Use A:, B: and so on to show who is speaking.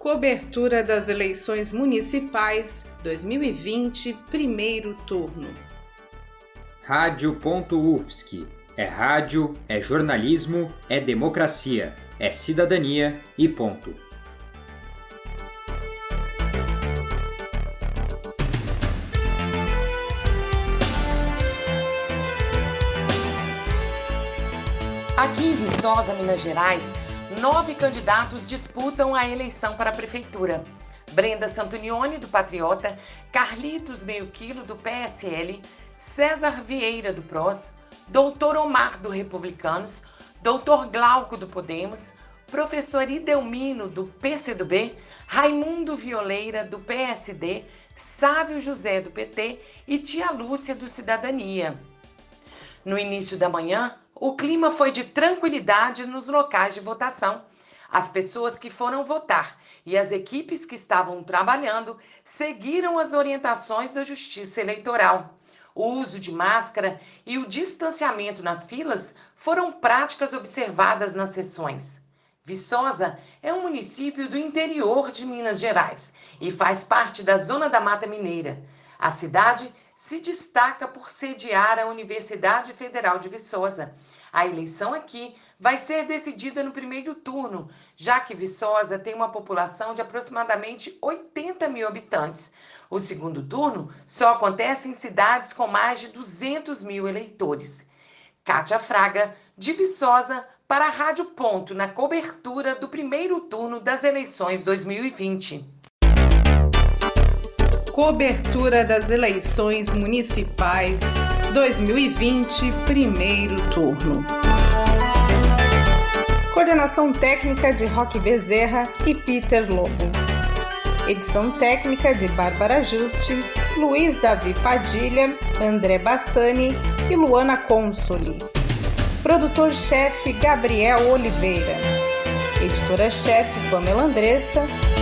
A: Cobertura das eleições municipais 2020, primeiro turno.
B: Rádio.UFSC. É rádio, é jornalismo, é democracia, é cidadania e ponto.
C: Aqui em Viçosa, Minas Gerais, nove candidatos disputam a eleição para a prefeitura. Brenda Santonioni, do Patriota, Carlitos Meio Quilo, do PSL, César Vieira, do PROS, Doutor Omar, do Republicanos, Doutor Glauco, do Podemos, Professor Idelmino, do PCdoB, Raimundo Violeira, do PSD, Sávio José, do PT e Tia Lúcia, do Cidadania. No início da manhã, o clima foi de tranquilidade nos locais de votação. As pessoas que foram votar e as equipes que estavam trabalhando seguiram as orientações da Justiça Eleitoral. O uso de máscara e o distanciamento nas filas foram práticas observadas nas sessões. Viçosa é um município do interior de Minas Gerais e faz parte da Zona da Mata Mineira. A cidade se destaca por sediar a Universidade Federal de Viçosa. A eleição aqui vai ser decidida no primeiro turno, já que Viçosa tem uma população de aproximadamente 80 mil habitantes. O segundo turno só acontece em cidades com mais de 200 mil eleitores. Kátia Fraga, de Viçosa, para a Rádio Ponto, na cobertura do primeiro turno das eleições 2020
A: cobertura das eleições municipais 2020, primeiro turno. Coordenação técnica de Roque Bezerra e Peter Lobo. Edição técnica de Bárbara Juste, Luiz Davi Padilha, André Bassani e Luana Consoli. Produtor-chefe Gabriel Oliveira. Editora-chefe Pamela Andressa